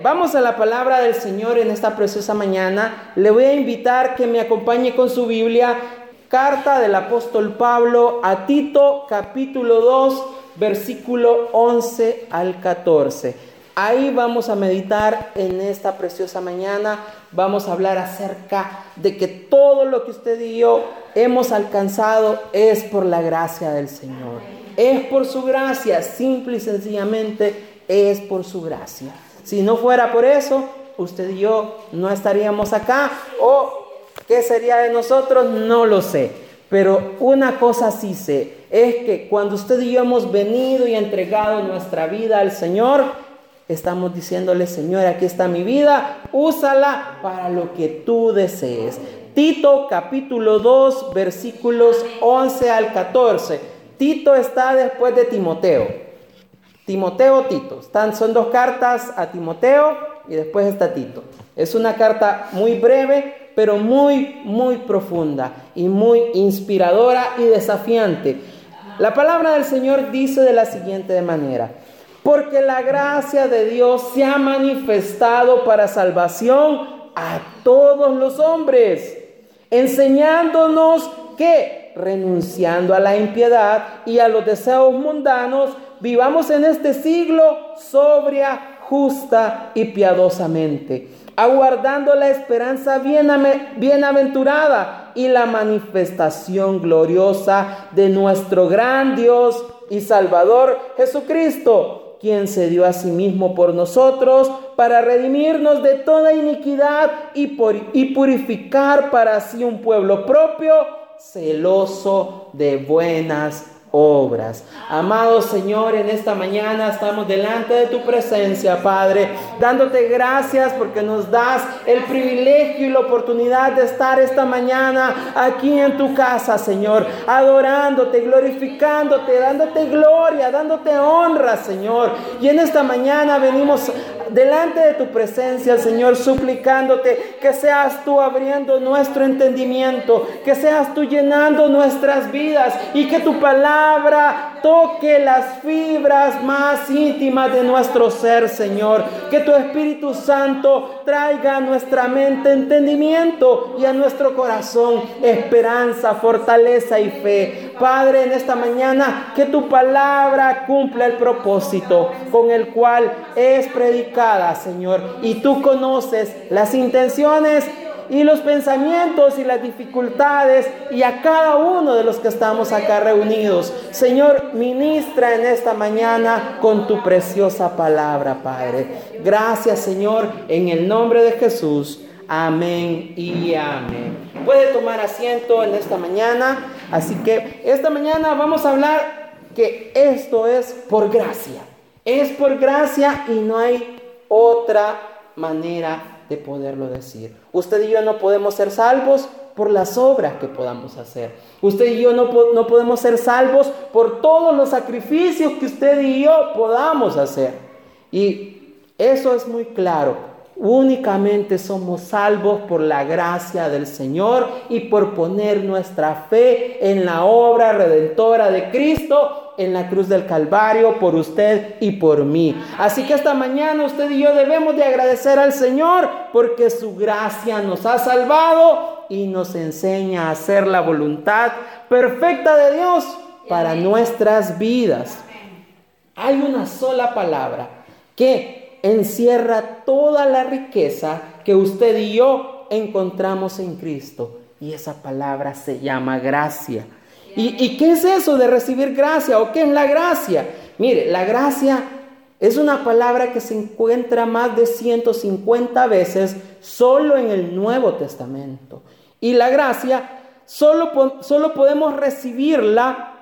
Vamos a la palabra del Señor en esta preciosa mañana. Le voy a invitar que me acompañe con su Biblia, carta del apóstol Pablo a Tito, capítulo 2, versículo 11 al 14. Ahí vamos a meditar en esta preciosa mañana. Vamos a hablar acerca de que todo lo que usted y yo hemos alcanzado es por la gracia del Señor. Es por su gracia, simple y sencillamente es por su gracia. Si no fuera por eso, usted y yo no estaríamos acá. O qué sería de nosotros, no lo sé. Pero una cosa sí sé, es que cuando usted y yo hemos venido y entregado nuestra vida al Señor, estamos diciéndole, Señor, aquí está mi vida, úsala para lo que tú desees. Tito capítulo 2 versículos 11 al 14. Tito está después de Timoteo. Timoteo, Tito. Son dos cartas a Timoteo y después está Tito. Es una carta muy breve, pero muy, muy profunda y muy inspiradora y desafiante. La palabra del Señor dice de la siguiente manera, porque la gracia de Dios se ha manifestado para salvación a todos los hombres, enseñándonos que, renunciando a la impiedad y a los deseos mundanos, vivamos en este siglo sobria, justa y piadosamente, aguardando la esperanza bienaventurada y la manifestación gloriosa de nuestro gran Dios y Salvador Jesucristo, quien se dio a sí mismo por nosotros para redimirnos de toda iniquidad y, y purificar para sí un pueblo propio, celoso de buenas obras. Amado Señor, en esta mañana estamos delante de tu presencia, Padre, dándote gracias porque nos das el privilegio y la oportunidad de estar esta mañana aquí en tu casa, Señor, adorándote, glorificándote, dándote gloria, dándote honra, Señor. Y en esta mañana venimos delante de tu presencia, Señor, suplicándote que seas tú abriendo nuestro entendimiento, que seas tú llenando nuestras vidas y que tu palabra toque las fibras más íntimas de nuestro ser, Señor. Que tu Espíritu Santo traiga a nuestra mente entendimiento y a nuestro corazón esperanza, fortaleza y fe. Padre, en esta mañana, que tu palabra cumpla el propósito con el cual es predicada, Señor. Y tú conoces las intenciones y los pensamientos y las dificultades y a cada uno de los que estamos acá reunidos. Señor, ministra en esta mañana con tu preciosa palabra, Padre. Gracias, Señor, en el nombre de Jesús. Amén y amén. Puede tomar asiento en esta mañana. Así que esta mañana vamos a hablar que esto es por gracia. Es por gracia y no hay otra manera de poderlo decir. Usted y yo no podemos ser salvos por las obras que podamos hacer. Usted y yo no, no podemos ser salvos por todos los sacrificios que usted y yo podamos hacer. Y eso es muy claro. Únicamente somos salvos por la gracia del Señor y por poner nuestra fe en la obra redentora de Cristo en la cruz del Calvario por usted y por mí. Así que esta mañana usted y yo debemos de agradecer al Señor porque su gracia nos ha salvado y nos enseña a hacer la voluntad perfecta de Dios para nuestras vidas. Hay una sola palabra que encierra toda la riqueza que usted y yo encontramos en Cristo. Y esa palabra se llama gracia. ¿Y, qué es eso de recibir gracia o qué es la gracia? Mire, la gracia es una palabra que se encuentra más de 150 veces solo en el Nuevo Testamento. Y la gracia solo, solo podemos recibirla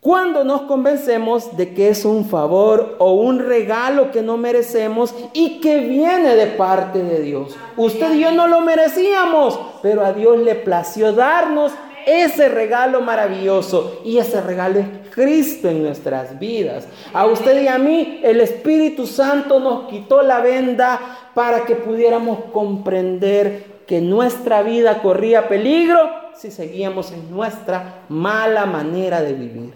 cuando nos convencemos de que es un favor o un regalo que no merecemos y que viene de parte de Dios. Usted y yo no lo merecíamos, pero a Dios le plació darnos ese regalo maravilloso y ese regalo es Cristo en nuestras vidas. A usted y a mí el Espíritu Santo nos quitó la venda para que pudiéramos comprender que nuestra vida corría peligro si seguíamos en nuestra mala manera de vivir.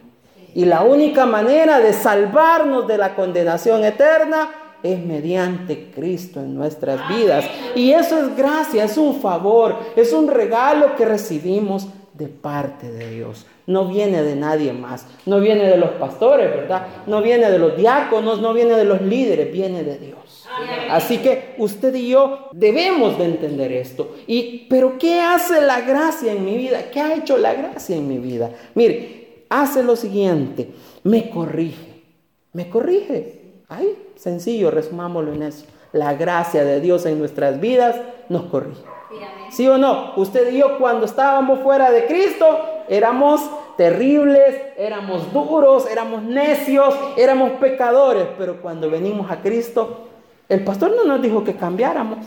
Y la única manera de salvarnos de la condenación eterna es mediante Cristo en nuestras vidas. Y eso es gracia, es un favor, es un regalo que recibimos de parte de Dios. No viene de nadie más. No viene de los pastores, ¿verdad? No viene de los diáconos, no viene de los líderes, viene de Dios. Así que usted y yo debemos de entender esto. Y pero ¿qué hace la gracia en mi vida? ¿Qué ha hecho la gracia en mi vida? Mire, hace lo siguiente, me corrige. Me corrige. Ay, sencillo, resumámoslo en eso. La gracia de Dios en nuestras vidas nos corrige. ¿Sí o no? Usted y yo cuando estábamos fuera de Cristo éramos terribles, éramos duros, éramos necios, éramos pecadores, pero cuando venimos a Cristo, el pastor no nos dijo que cambiáramos.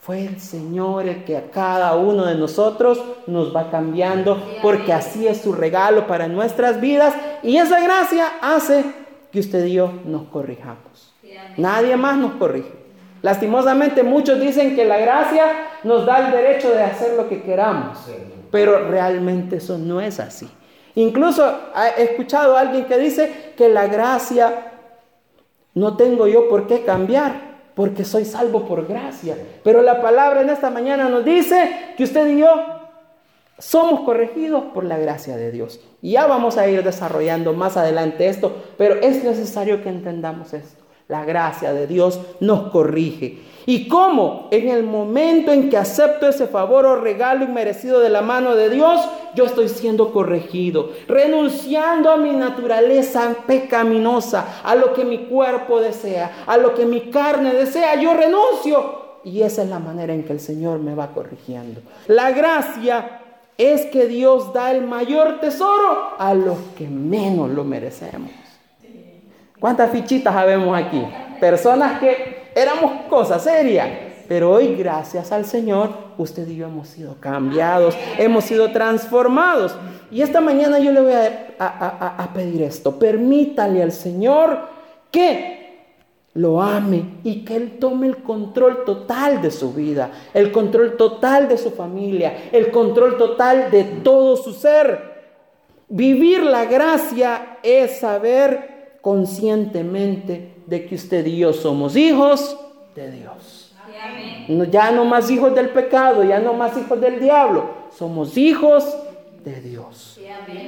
Fue el Señor el que a cada uno de nosotros nos va cambiando, porque así es su regalo para nuestras vidas y esa gracia hace que usted y yo nos corrijamos. Nadie más nos corrige. Lastimosamente muchos dicen que la gracia nos da el derecho de hacer lo que queramos, pero realmente eso no es así. Incluso he escuchado a alguien que dice que la gracia no tengo yo por qué cambiar, porque soy salvo por gracia. Pero la palabra en esta mañana nos dice que usted y yo somos corregidos por la gracia de Dios. Y ya vamos a ir desarrollando más adelante esto, pero es necesario que entendamos esto. La gracia de Dios nos corrige. ¿Y cómo? En el momento en que acepto ese favor o regalo inmerecido de la mano de Dios, yo estoy siendo corregido, renunciando a mi naturaleza pecaminosa, a lo que mi cuerpo desea, a lo que mi carne desea, yo renuncio. Y esa es la manera en que el Señor me va corrigiendo. La gracia es que Dios da el mayor tesoro a los que menos lo merecemos. ¿Cuántas fichitas habemos aquí? Personas que éramos cosas serias, pero hoy gracias al Señor usted y yo hemos sido cambiados, hemos sido transformados. Y esta mañana yo le voy a, pedir esto, permítale al Señor que lo ame y que Él tome el control total de su vida, el control total de su familia, el control total de todo su ser. Vivir la gracia es saber conscientemente de que usted y yo somos hijos de Dios. Ya no más hijos del pecado, ya no más hijos del diablo, somos hijos de Dios.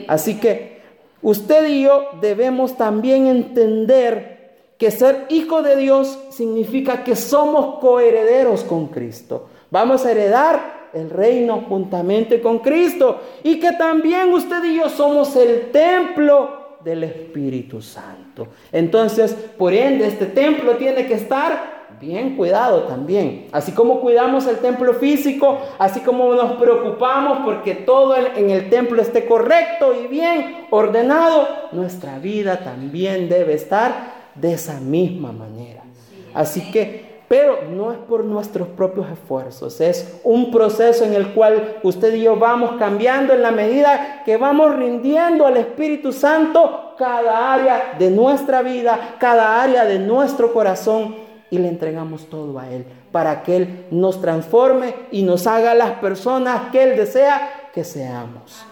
Así que usted y yo debemos también entender que ser hijo de Dios significa que somos coherederos con Cristo. Vamos a heredar el reino juntamente con Cristo y que también usted y yo somos el templo del Espíritu Santo. Entonces, por ende, este templo tiene que estar bien cuidado también. Así como cuidamos el templo físico, así como nos preocupamos porque todo en el templo esté correcto y bien ordenado, nuestra vida también debe estar de esa misma manera. Así que, pero no es por nuestros propios esfuerzos, es un proceso en el cual usted y yo vamos cambiando en la medida que vamos rindiendo al Espíritu Santo cada área de nuestra vida, cada área de nuestro corazón y le entregamos todo a Él para que Él nos transforme y nos haga las personas que Él desea que seamos.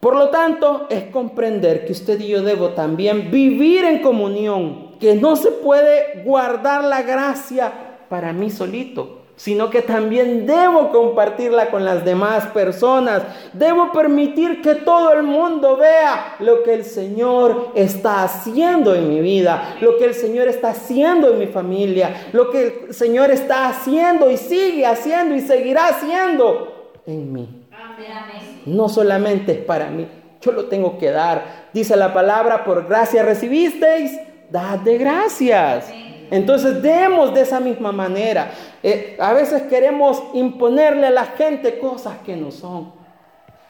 Por lo tanto, es comprender que usted y yo debo también vivir en comunión, que no se puede guardar la gracia para mí solito, sino que también debo compartirla con las demás personas. Debo permitir que todo el mundo vea lo que el Señor está haciendo en mi vida, lo que el Señor está haciendo en mi familia, lo que el Señor está haciendo y sigue haciendo y seguirá haciendo en mí. No solamente es para mí, yo lo tengo que dar. Dice la palabra, por gracia recibisteis, dad de gracias. Entonces demos de esa misma manera. Eh, a veces queremos imponerle a la gente cosas que no son.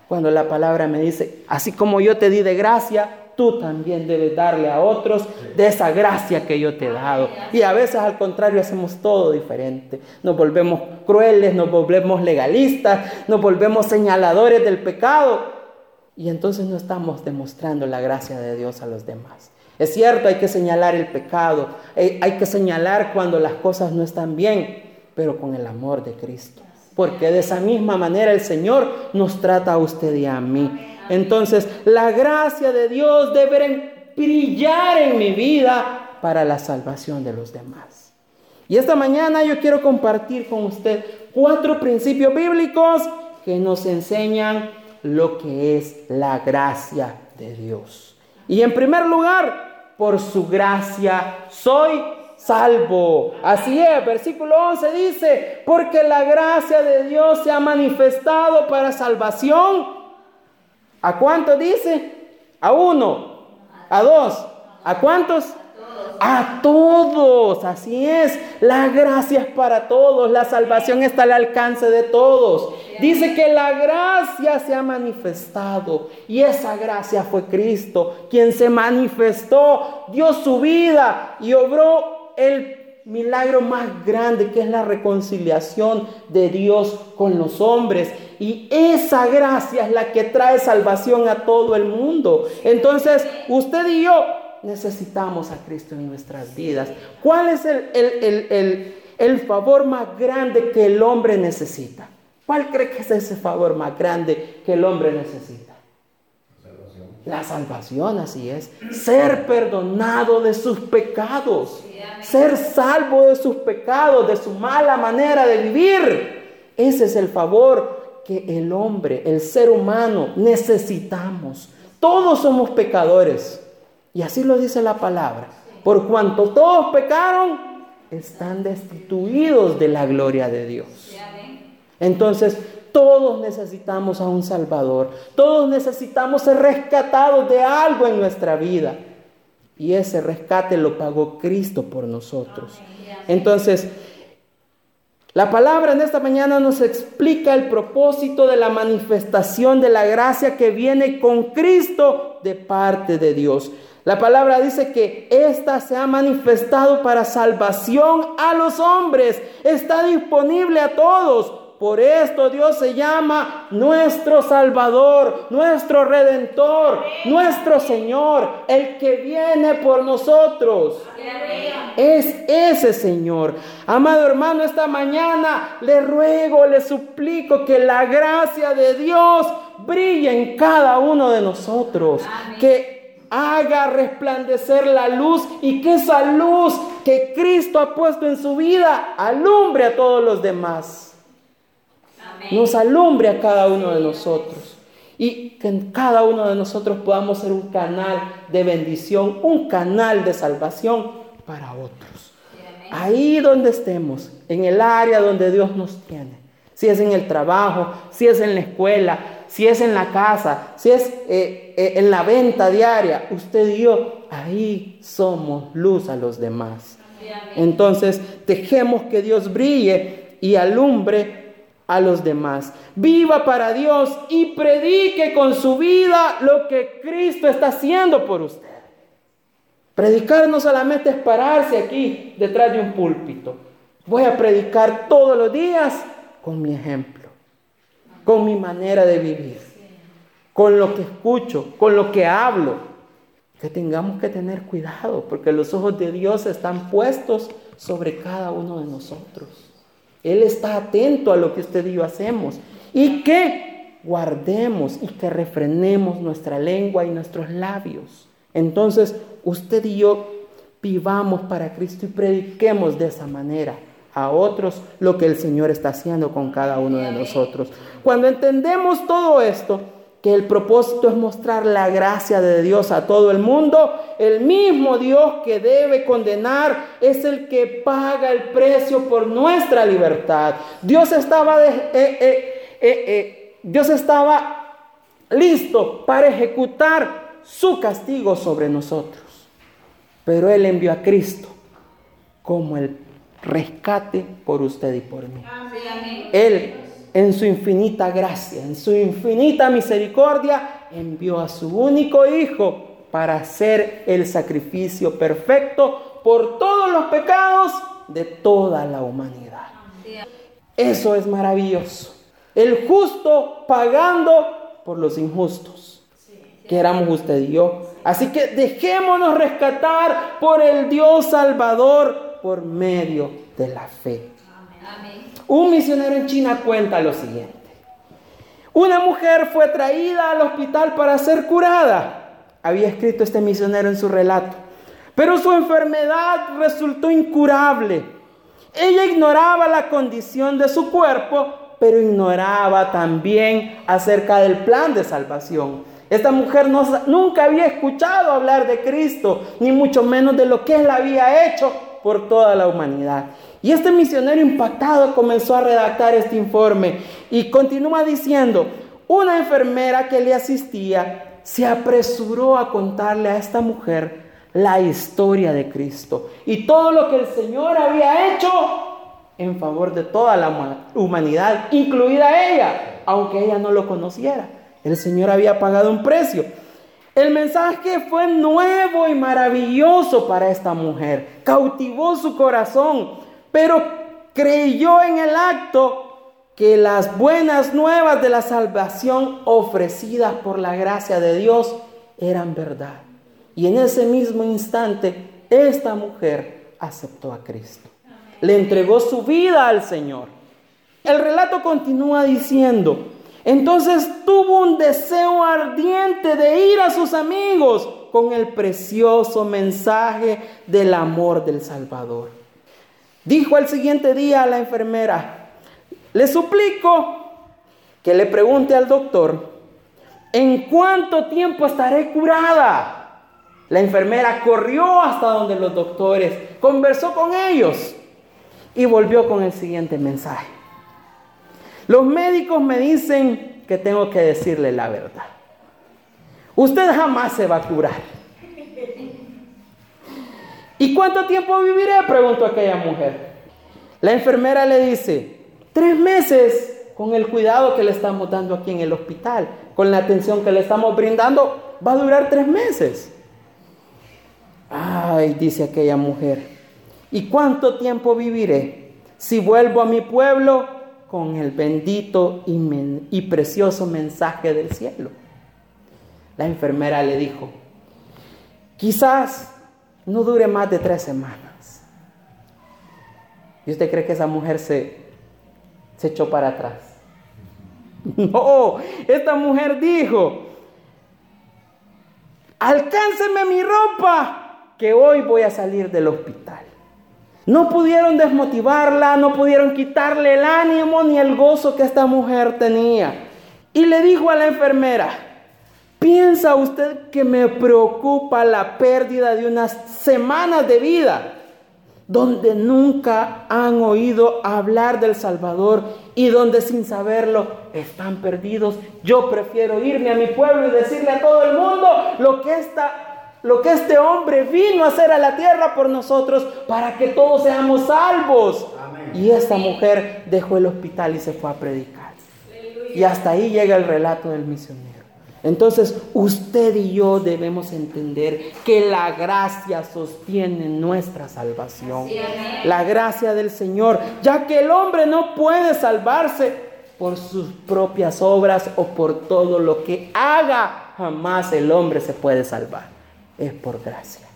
Cuando la palabra me dice, así como yo te di de gracia, tú también debes darle a otros de esa gracia que yo te he dado. Y a veces al contrario hacemos todo diferente. Nos volvemos crueles, nos volvemos legalistas, nos volvemos señaladores del pecado. Y entonces no estamos demostrando la gracia de Dios a los demás. Es cierto, hay que señalar el pecado, hay que señalar cuando las cosas no están bien, pero con el amor de Cristo. Porque de esa misma manera el Señor nos trata a usted y a mí. Entonces, la gracia de Dios debe brillar en mi vida para la salvación de los demás. Y esta mañana yo quiero compartir con usted cuatro principios bíblicos que nos enseñan lo que es la gracia de Dios. Y en primer lugar, por su gracia soy salvo. Así es, versículo 11 dice, porque la gracia de Dios se ha manifestado para salvación. ¿A cuántos dice? A uno, a dos, ¿a cuántos? A todos, así es. La gracia es para todos, la salvación está al alcance de todos. Dice que la gracia se ha manifestado y esa gracia fue Cristo, quien se manifestó, dio su vida y obró el milagro más grande que es la reconciliación de Dios con los hombres. Y esa gracia es la que trae salvación a todo el mundo. Entonces, usted y yo necesitamos a Cristo en nuestras vidas. ¿Cuál es el, el, favor más grande que el hombre necesita? ¿Cuál cree que es ese favor más grande que el hombre necesita? La salvación, así es. Ser perdonado de sus pecados. Ser salvo de sus pecados, de su mala manera de vivir. Ese es el favor que el hombre, el ser humano, necesitamos. Todos somos pecadores. Y así lo dice la palabra. Por cuanto todos pecaron, están destituidos de la gloria de Dios. Entonces, todos necesitamos a un Salvador. Todos necesitamos ser rescatados de algo en nuestra vida. Y ese rescate lo pagó Cristo por nosotros. Entonces, la palabra en esta mañana nos explica el propósito de la manifestación de la gracia que viene con Cristo de parte de Dios. La palabra dice que ésta se ha manifestado para salvación a los hombres. Está disponible a todos. Por esto Dios se llama nuestro Salvador, nuestro Redentor, nuestro Señor, el que viene por nosotros. Es ese Señor. Amado hermano, esta mañana le ruego, le suplico que la gracia de Dios brille en cada uno de nosotros. Que haga resplandecer la luz y que esa luz que Cristo ha puesto en su vida alumbre a todos los demás. Nos alumbre a cada uno de nosotros. Y que en cada uno de nosotros podamos ser un canal de bendición, un canal de salvación para otros. Ahí donde estemos, en el área donde Dios nos tiene. Si es en el trabajo, si es en la escuela, si es en la casa, si es eh, eh, en la venta diaria, usted y yo, ahí somos luz a los demás. Entonces, dejemos que Dios brille y alumbre a los demás. Viva para Dios y predique con su vida lo que Cristo está haciendo por usted. Predicar no solamente es pararse aquí detrás de un púlpito. Voy a predicar todos los días con mi ejemplo con mi manera de vivir, con lo que escucho, con lo que hablo. Que tengamos que tener cuidado, porque los ojos de Dios están puestos sobre cada uno de nosotros. Él está atento a lo que usted y yo hacemos. Y que guardemos y que refrenemos nuestra lengua y nuestros labios. Entonces, usted y yo vivamos para Cristo y prediquemos de esa manera a otros lo que el Señor está haciendo con cada uno de nosotros. Cuando entendemos todo esto, que el propósito es mostrar la gracia de Dios a todo el mundo, el mismo Dios que debe condenar es el que paga el precio por nuestra libertad. Dios estaba, eh, eh, eh, Dios estaba listo para ejecutar su castigo sobre nosotros, pero Él envió a Cristo como el rescate por usted y por mí. Él, en su infinita gracia, en su infinita misericordia, envió a su único Hijo para hacer el sacrificio perfecto por todos los pecados de toda la humanidad. Eso es maravilloso. El justo pagando por los injustos, que éramos usted y yo. Así que dejémonos rescatar por el Dios Salvador por medio de la fe. Un misionero en China cuenta lo siguiente. Una mujer fue traída al hospital para ser curada. Había escrito este misionero en su relato. pero su enfermedad resultó incurable. Ella ignoraba la condición de su cuerpo, pero ignoraba también acerca del plan de salvación. Esta mujer no, nunca había escuchado hablar de Cristo, ni mucho menos de lo que él había hecho por toda la humanidad. Y este misionero impactado comenzó a redactar este informe y continúa diciendo, una enfermera que le asistía se apresuró a contarle a esta mujer la historia de Cristo y todo lo que el Señor había hecho en favor de toda la humanidad, incluida ella, aunque ella no lo conociera. El Señor había pagado un precio. El mensaje fue nuevo y maravilloso para esta mujer. Cautivó su corazón, pero creyó en el acto que las buenas nuevas de la salvación ofrecidas por la gracia de Dios eran verdad. Y en ese mismo instante, esta mujer aceptó a Cristo. Le entregó su vida al Señor. El relato continúa diciendo, entonces tuvo un deseo ardiente de ir a sus amigos con el precioso mensaje del amor del Salvador. Dijo al siguiente día a la enfermera, le suplico que le pregunte al doctor, ¿en cuánto tiempo estaré curada? La enfermera corrió hasta donde los doctores, conversó con ellos y volvió con el siguiente mensaje. Los médicos me dicen que tengo que decirle la verdad. Usted jamás se va a curar. ¿Y cuánto tiempo viviré? Preguntó aquella mujer. La enfermera le dice, tres meses con el cuidado que le estamos dando aquí en el hospital, con la atención que le estamos brindando, va a durar tres meses. Ay, dice aquella mujer, ¿y cuánto tiempo viviré? Si vuelvo a mi pueblo, con el bendito y, precioso mensaje del cielo. La enfermera le dijo, quizás no dure más de tres semanas. ¿Y usted cree que esa mujer se, se echó para atrás? No, esta mujer dijo, alcánceme mi ropa, que hoy voy a salir del hospital. No pudieron desmotivarla, no pudieron quitarle el ánimo ni el gozo que esta mujer tenía. Y le dijo a la enfermera, ¿piensa usted que me preocupa la pérdida de unas semanas de vida? donde nunca han oído hablar del Salvador y donde sin saberlo están perdidos. Yo prefiero irme a mi pueblo y decirle a todo el mundo lo que esta lo que este hombre vino a hacer a la tierra por nosotros para que todos seamos salvos. Y esta mujer dejó el hospital y se fue a predicar. Y hasta ahí llega el relato del misionero. Entonces usted y yo debemos entender que la gracia sostiene nuestra salvación. La gracia del Señor, ya que el hombre no puede salvarse por sus propias obras o por todo lo que haga, jamás el hombre se puede salvar es por gracia.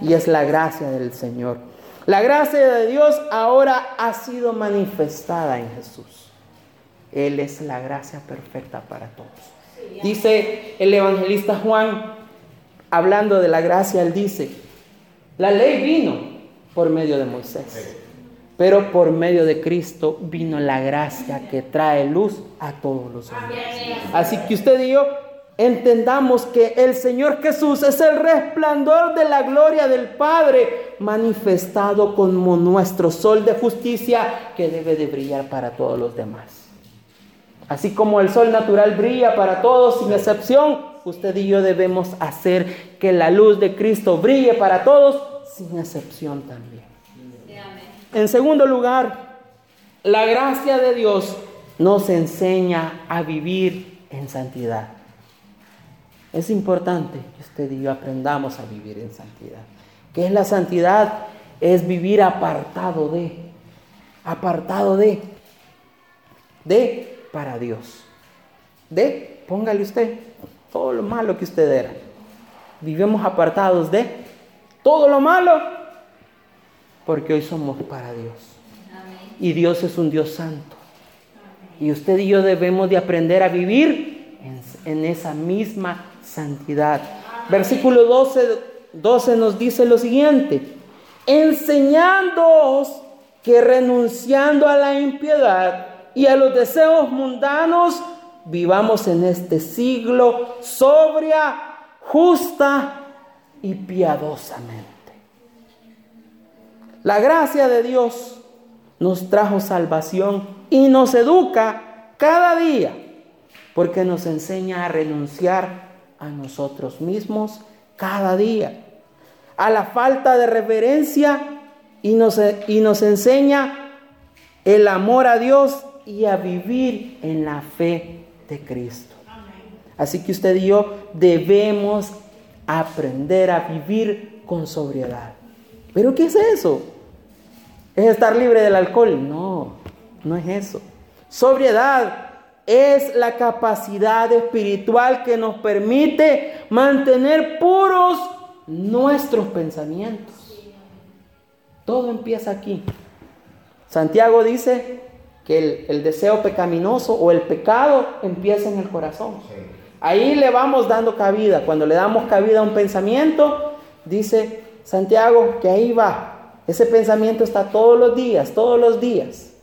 Y es la gracia del Señor. La gracia de Dios ahora ha sido manifestada en Jesús. Él es la gracia perfecta para todos. dice el evangelista Juan, hablando de la gracia, él dice, la ley vino por medio de Moisés, pero por medio de Cristo vino la gracia que trae luz a todos los hombres. Así que usted y yo entendamos que el Señor Jesús es el resplandor de la gloria del Padre manifestado como nuestro sol de justicia que debe de brillar para todos los demás. Así como el sol natural brilla para todos sin excepción, usted y yo debemos hacer que la luz de Cristo brille para todos sin excepción también. En segundo lugar, la gracia de Dios nos enseña a vivir en santidad. Es importante que usted y yo aprendamos a vivir en santidad. ¿Qué es la santidad? Es vivir apartado de, apartado de, de para Dios. De, póngale usted todo lo malo que usted era. Vivimos apartados de todo lo malo porque hoy somos para Dios. Y Dios es un Dios santo. Y usted y yo debemos de aprender a vivir en, en esa misma santidad. Versículo 12 12 nos dice lo siguiente, enseñándoos que renunciando a la impiedad y a los deseos mundanos, vivamos en este siglo sobria, justa y piadosamente. La gracia de Dios nos trajo salvación y nos educa cada día porque nos enseña a renunciar a nosotros mismos cada día, a la falta de reverencia y nos, y nos enseña el amor a Dios y a vivir en la fe de Cristo. Así que usted y yo debemos aprender a vivir con sobriedad. ¿Pero qué es eso? ¿Es estar libre del alcohol? No, no es eso. Sobriedad es la capacidad espiritual que nos permite mantener puros nuestros pensamientos. Todo empieza aquí. Santiago dice que el, deseo pecaminoso o el pecado empieza en el corazón. Ahí le vamos dando cabida. Cuando le damos cabida a un pensamiento, dice Santiago que ahí va. Ese pensamiento está todos los días, todos los días.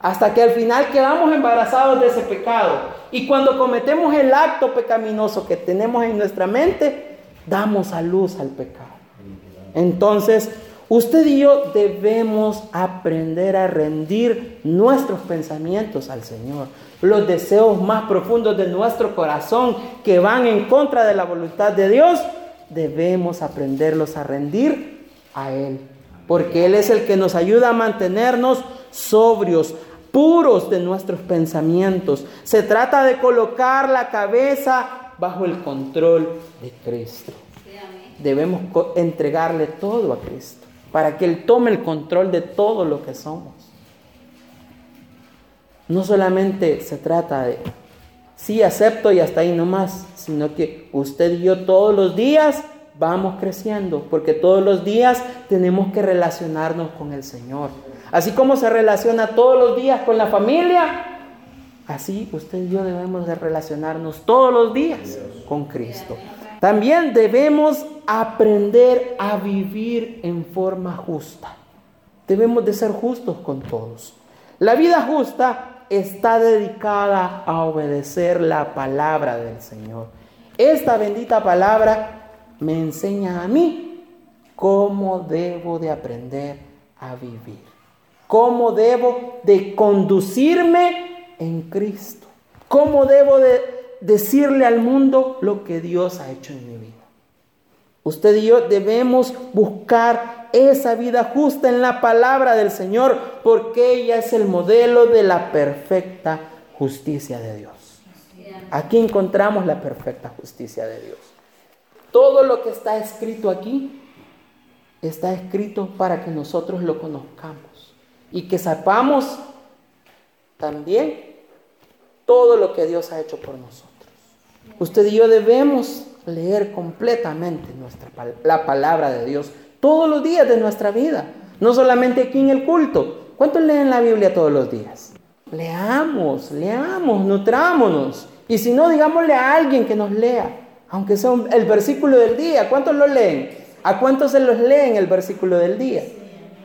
Hasta que al final quedamos embarazados de ese pecado. Y cuando cometemos el acto pecaminoso que tenemos en nuestra mente, damos a luz al pecado. Entonces, usted y yo debemos aprender a rendir nuestros pensamientos al Señor. Los deseos más profundos de nuestro corazón que van en contra de la voluntad de Dios, debemos aprenderlos a rendir a Él. Porque Él es el que nos ayuda a mantenernos sobrios, puros de nuestros pensamientos. Se trata de colocar la cabeza bajo el control de Cristo. Debemos entregarle todo a Cristo para que Él tome el control de todo lo que somos. No solamente se trata de, sí, acepto y hasta ahí nomás, sino que usted y yo todos los días vamos creciendo, porque todos los días tenemos que relacionarnos con el Señor. Así como se relaciona todos los días con la familia, así usted y yo debemos de relacionarnos todos los días con Cristo. También debemos aprender a vivir en forma justa. Debemos de ser justos con todos. La vida justa está dedicada a obedecer la palabra del Señor. Esta bendita palabra me enseña a mí cómo debo de aprender a vivir cómo debo de conducirme en Cristo, cómo debo de decirle al mundo lo que Dios ha hecho en mi vida. Usted y yo debemos buscar esa vida justa en la palabra del Señor, porque ella es el modelo de la perfecta justicia de Dios. Aquí encontramos la perfecta justicia de Dios. Todo lo que está escrito aquí está escrito para que nosotros lo conozcamos y que sepamos también todo lo que Dios ha hecho por nosotros. Usted y yo debemos leer completamente nuestra, la palabra de Dios todos los días de nuestra vida, no solamente aquí en el culto. ¿Cuántos leen la Biblia todos los días? Leamos, leamos, nutrámonos. Y si no, digámosle a alguien que nos lea, aunque sea el versículo del día. ¿Cuántos lo leen? ¿A cuántos se los leen el versículo del día?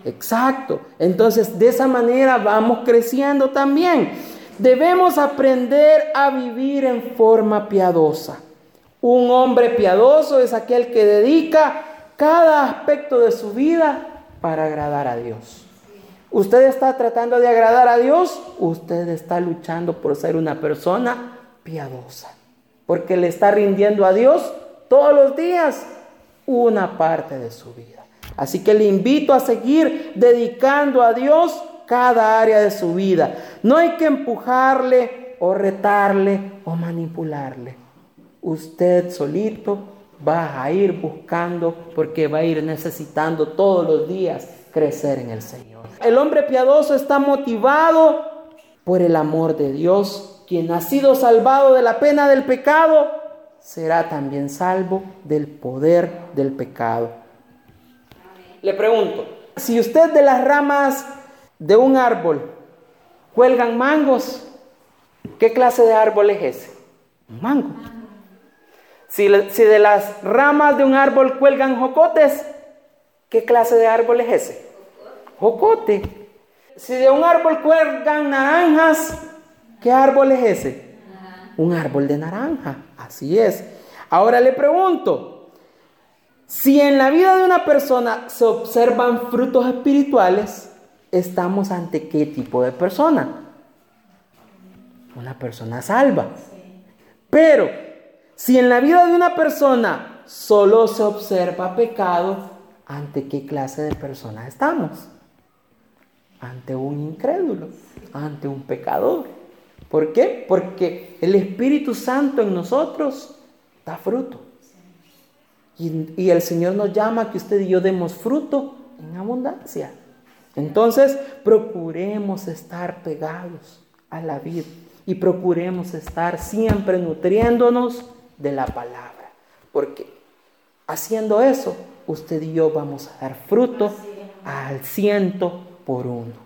Exacto. Entonces, de esa manera vamos creciendo también. Debemos aprender a vivir en forma piadosa. Un hombre piadoso es aquel que dedica cada aspecto de su vida para agradar a Dios. Usted está tratando de agradar a Dios, usted está luchando por ser una persona piadosa, porque le está rindiendo a Dios todos los días una parte de su vida. Así que le invito a seguir dedicando a Dios cada área de su vida. No hay que empujarle o retarle o manipularle. Usted solito va a ir buscando porque va a ir necesitando todos los días crecer en el Señor. El hombre piadoso está motivado por el amor de Dios. Quien ha sido salvado de la pena del pecado será también salvo del poder del pecado. Le pregunto, si usted de las ramas de un árbol cuelgan mangos, ¿qué clase de árbol es ese? Un mango. Si, si de las ramas de un árbol cuelgan jocotes, ¿qué clase de árbol es ese? Jocote. Si de un árbol cuelgan naranjas, ¿qué árbol es ese? Un árbol de naranja. Así es. Ahora le pregunto, si en la vida de una persona se observan frutos espirituales, estamos ante qué tipo de persona? Una persona salva. Pero si en la vida de una persona solo se observa pecado, ¿ante qué clase de persona estamos? Ante un incrédulo, ante un pecador. ¿Por qué? Porque el Espíritu Santo en nosotros da fruto. Y, el Señor nos llama a que usted y yo demos fruto en abundancia. Entonces, procuremos estar pegados a la vida y procuremos estar siempre nutriéndonos de la palabra. Porque haciendo eso, usted y yo vamos a dar fruto al ciento por uno.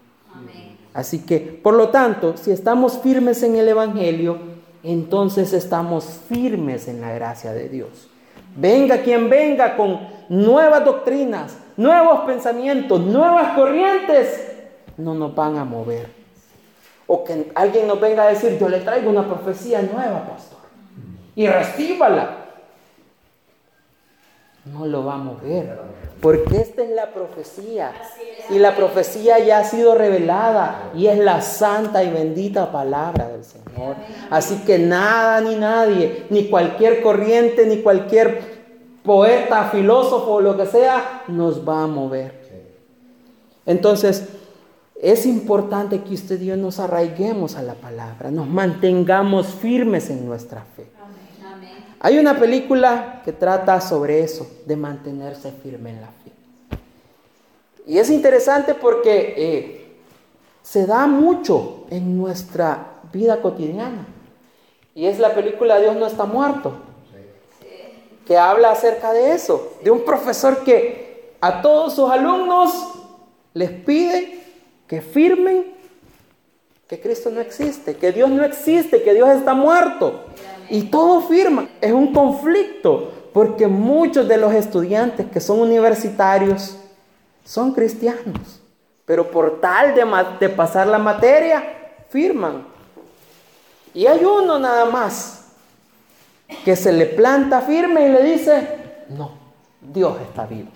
Así que, por lo tanto, si estamos firmes en el Evangelio, entonces estamos firmes en la gracia de Dios. Venga quien venga con nuevas doctrinas, nuevos pensamientos, nuevas corrientes, no nos van a mover. O que alguien nos venga a decir, yo le traigo una profecía nueva, pastor, y recíbala. No lo va a mover, porque esta es la profecía. Y la profecía ya ha sido revelada y es la santa y bendita palabra del Señor. Así que nada ni nadie, ni cualquier corriente, ni cualquier poeta, filósofo o lo que sea, nos va a mover. Entonces, es importante que usted y yo nos arraiguemos a la palabra, nos mantengamos firmes en nuestra fe. Hay una película que trata sobre eso, de mantenerse firme en la fe. Y es interesante porque eh, se da mucho en nuestra vida cotidiana. Y es la película Dios no está muerto que habla acerca de eso, de un profesor que a todos sus alumnos les pide que firmen que Cristo no existe, que Dios no existe, que Dios está muerto. Y todo firma. Es un conflicto, porque muchos de los estudiantes que son universitarios son cristianos, pero por tal de, de pasar la materia, firman. Y hay uno nada más que se le planta firme y le dice, no, Dios está vivo.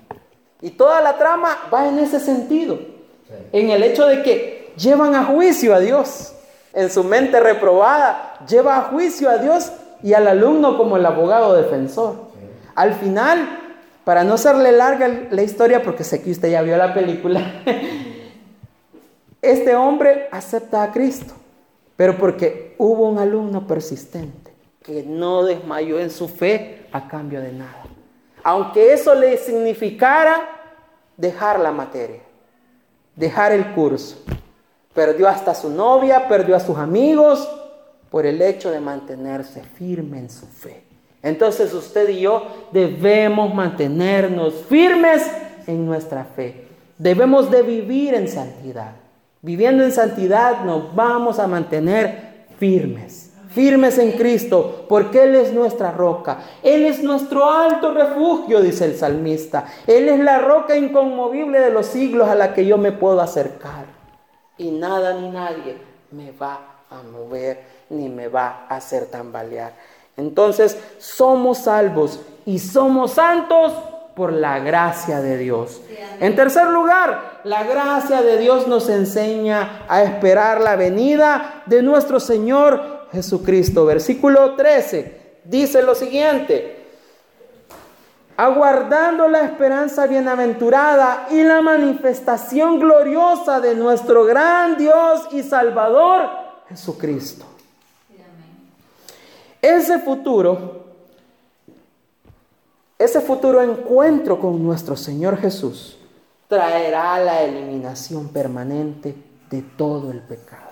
Y toda la trama va en ese sentido, en el hecho de que llevan a juicio a Dios. En su mente reprobada, lleva a juicio a Dios y al alumno como el abogado defensor. Al final, para no serle larga la historia, porque sé que usted ya vio la película, este hombre acepta a Cristo, pero porque hubo un alumno persistente que no desmayó en su fe a cambio de nada. Aunque eso le significara dejar la materia, dejar el curso. Perdió hasta su novia, perdió a sus amigos por el hecho de mantenerse firme en su fe. Entonces usted y yo debemos mantenernos firmes en nuestra fe. Debemos de vivir en santidad. Viviendo en santidad nos vamos a mantener firmes firmes en Cristo, porque Él es nuestra roca. Él es nuestro alto refugio, dice el salmista. Él es la roca inconmovible de los siglos a la que yo me puedo acercar. Y nada ni nadie me va a mover ni me va a hacer tambalear. Entonces somos salvos y somos santos por la gracia de Dios. En tercer lugar, la gracia de Dios nos enseña a esperar la venida de nuestro Señor Jesucristo. Versículo 13 dice lo siguiente, aguardando la esperanza bienaventurada y la manifestación gloriosa de nuestro gran Dios y Salvador Jesucristo. Ese futuro, ese futuro encuentro con nuestro Señor Jesús traerá la eliminación permanente de todo el pecado.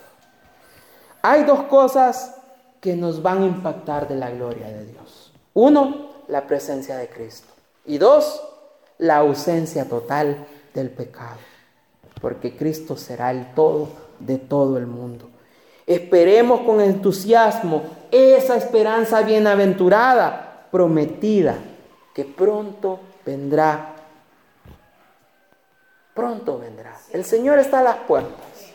Hay dos cosas que nos van a impactar de la gloria de Dios. Uno, la presencia de Cristo. Y dos, la ausencia total del pecado. Porque Cristo será el todo de todo el mundo. Esperemos con entusiasmo esa esperanza bienaventurada prometida que pronto vendrá. Pronto vendrá. El Señor está a las puertas.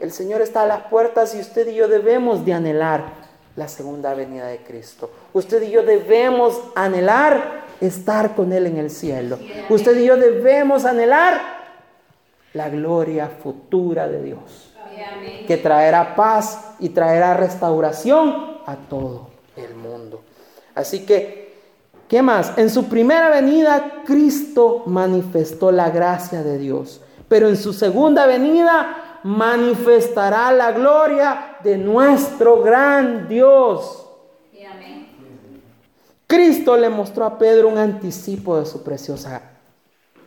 El Señor está a las puertas y usted y yo debemos de anhelar la segunda venida de Cristo. Usted y yo debemos anhelar estar con Él en el cielo. Usted y yo debemos anhelar la gloria futura de Dios, que traerá paz y traerá restauración a todo el mundo. Así que, ¿qué más? En su primera venida, Cristo manifestó la gracia de Dios, pero en su segunda venida, manifestará la gloria de nuestro gran Dios. Cristo le mostró a Pedro un anticipo de su preciosa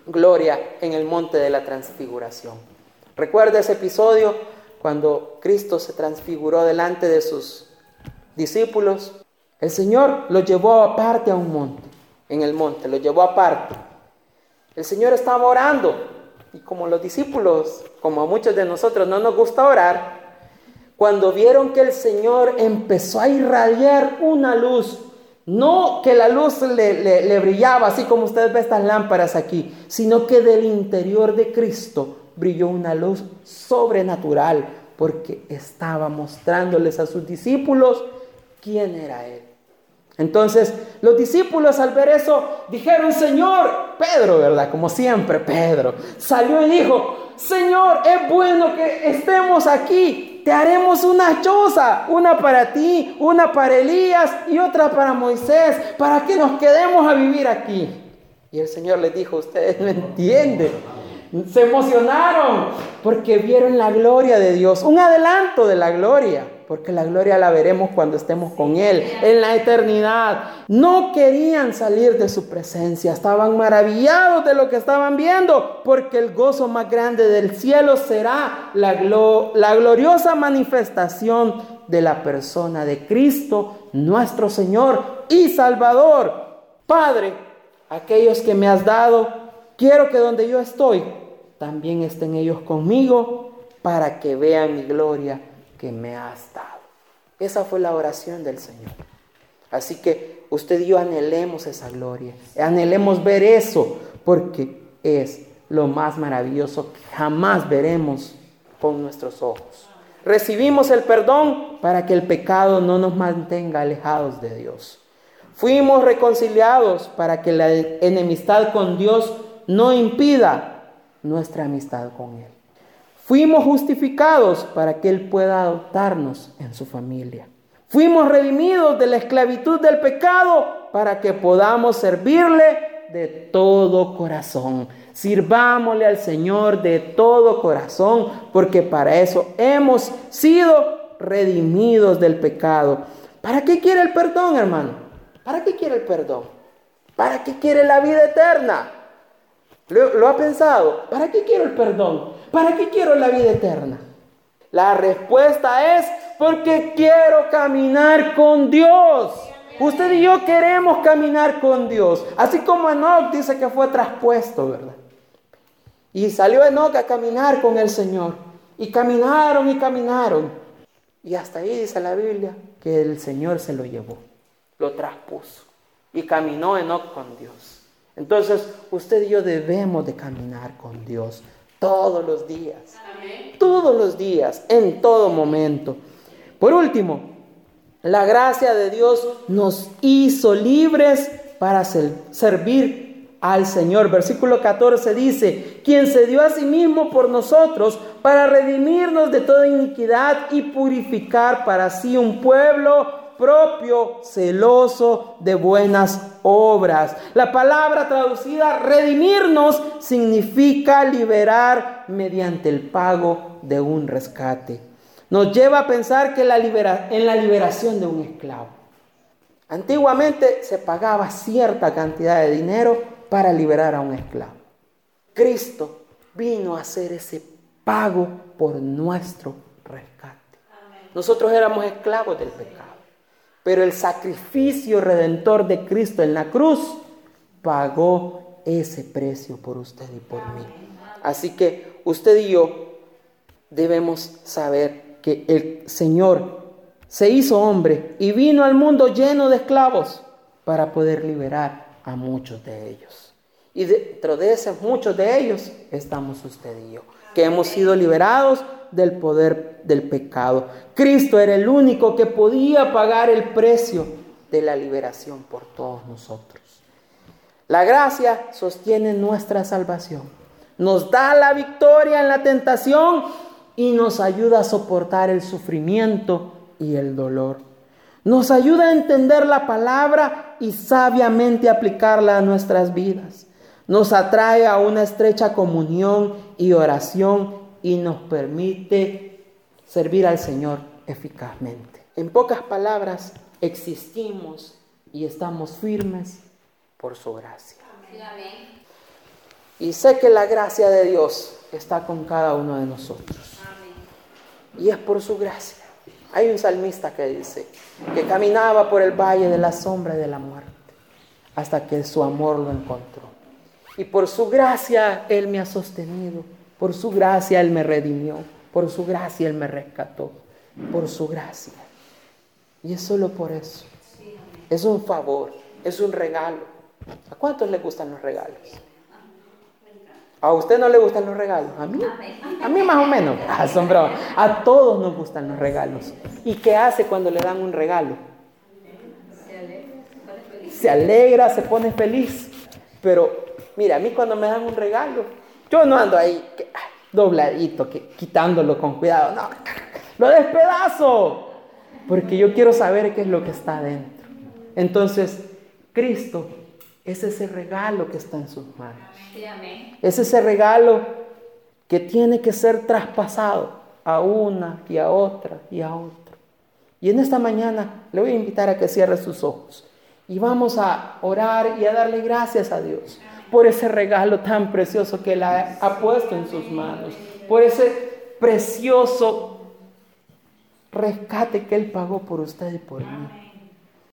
gloria en el monte de la transfiguración. Recuerda ese episodio cuando Cristo se transfiguró delante de sus discípulos. El Señor lo llevó aparte a un monte, en el monte, lo llevó aparte. El Señor estaba orando y como los discípulos, como a muchos de nosotros no nos gusta orar, cuando vieron que el Señor empezó a irradiar una luz, no que la luz le, brillaba así como ustedes ven estas lámparas aquí, sino que del interior de Cristo brilló una luz sobrenatural, porque estaba mostrándoles a sus discípulos quién era Él. Entonces los discípulos al ver eso dijeron, Señor, Pedro, ¿verdad? Como siempre, Pedro, salió y dijo, Señor, es bueno que estemos aquí, te haremos una choza, una para ti, una para Elías y otra para Moisés, para que nos quedemos a vivir aquí. Y el Señor les dijo, ustedes no entienden. Se emocionaron porque vieron la gloria de Dios, un adelanto de la gloria porque la gloria la veremos cuando estemos con Él en la eternidad. No querían salir de su presencia, estaban maravillados de lo que estaban viendo, porque el gozo más grande del cielo será la, gloriosa manifestación de la persona de Cristo, nuestro Señor y Salvador. Padre, aquellos que me has dado, quiero que donde yo estoy, también estén ellos conmigo para que vean mi gloria que me has dado. Esa fue la oración del Señor. Así que usted y yo anhelemos esa gloria, anhelemos ver eso, porque es lo más maravilloso que jamás veremos con nuestros ojos. Recibimos el perdón para que el pecado no nos mantenga alejados de Dios. Fuimos reconciliados para que la enemistad con Dios no impida nuestra amistad con Él. Fuimos justificados para que Él pueda adoptarnos en su familia. Fuimos redimidos de la esclavitud del pecado para que podamos servirle de todo corazón. Sirvámosle al Señor de todo corazón, porque para eso hemos sido redimidos del pecado. ¿Para qué quiere el perdón, hermano? ¿Para qué quiere el perdón? ¿Para qué quiere la vida eterna? ¿Lo, ha pensado? ¿Para qué quiero el perdón? ¿Para qué quiero la vida eterna? La respuesta es porque quiero caminar con Dios. Usted y yo queremos caminar con Dios. Así como Enoch dice que fue traspuesto, ¿verdad? Y salió Enoch a caminar con el Señor. Y caminaron y caminaron. Y hasta ahí dice la Biblia que el Señor se lo llevó, lo traspuso. Y caminó Enoch con Dios. Entonces, usted y yo debemos de caminar con Dios todos los días. Todos los días, en todo momento. Por último, la gracia de Dios nos hizo libres para servir al Señor. Versículo 14 dice, quien se dio a sí mismo por nosotros para redimirnos de toda iniquidad y purificar para sí un pueblo propio, celoso de buenas obras. La palabra traducida redimirnos significa liberar mediante el pago de un rescate. Nos lleva a pensar que la en la liberación de un esclavo. Antiguamente se pagaba cierta cantidad de dinero para liberar a un esclavo. Cristo vino a hacer ese pago por nuestro rescate. Nosotros éramos esclavos del pecado. Pero el sacrificio redentor de Cristo en la cruz pagó ese precio por usted y por mí. Así que usted y yo debemos saber que el Señor se hizo hombre y vino al mundo lleno de esclavos para poder liberar a muchos de ellos. Y dentro de esos muchos de ellos estamos usted y yo, que hemos sido liberados del poder del pecado. Cristo era el único que podía pagar el precio de la liberación por todos nosotros. La gracia sostiene nuestra salvación, nos da la victoria en la tentación y nos ayuda a soportar el sufrimiento y el dolor. Nos ayuda a entender la palabra y sabiamente aplicarla a nuestras vidas. Nos atrae a una estrecha comunión y oración y nos permite servir al Señor eficazmente. En pocas palabras, existimos y estamos firmes por su gracia. Y sé que la gracia de Dios está con cada uno de nosotros. Y es por su gracia. Hay un salmista que dice que caminaba por el valle de la sombra de la muerte hasta que su amor lo encontró. Y por su gracia Él me ha sostenido, por su gracia Él me redimió, por su gracia Él me rescató, por su gracia. Y es solo por eso. Es un favor, es un regalo. ¿A cuántos les gustan los regalos? ¿A usted no le gustan los regalos? ¿A mí? A mí más o menos. Asombrado. A todos nos gustan los regalos. ¿Y qué hace cuando le dan un regalo? Se alegra, se pone feliz. Pero mira, a mí cuando me dan un regalo, yo no ando ahí dobladito, quitándolo con cuidado. No, lo despedazo. Porque yo quiero saber qué es lo que está adentro. Entonces, Cristo es ese regalo que está en sus manos. Es ese regalo que tiene que ser traspasado a una y a otra y a otra. Y en esta mañana le voy a invitar a que cierre sus ojos y vamos a orar y a darle gracias a Dios por ese regalo tan precioso que Él ha, ha puesto en sus manos, por ese precioso rescate que Él pagó por usted y por mí.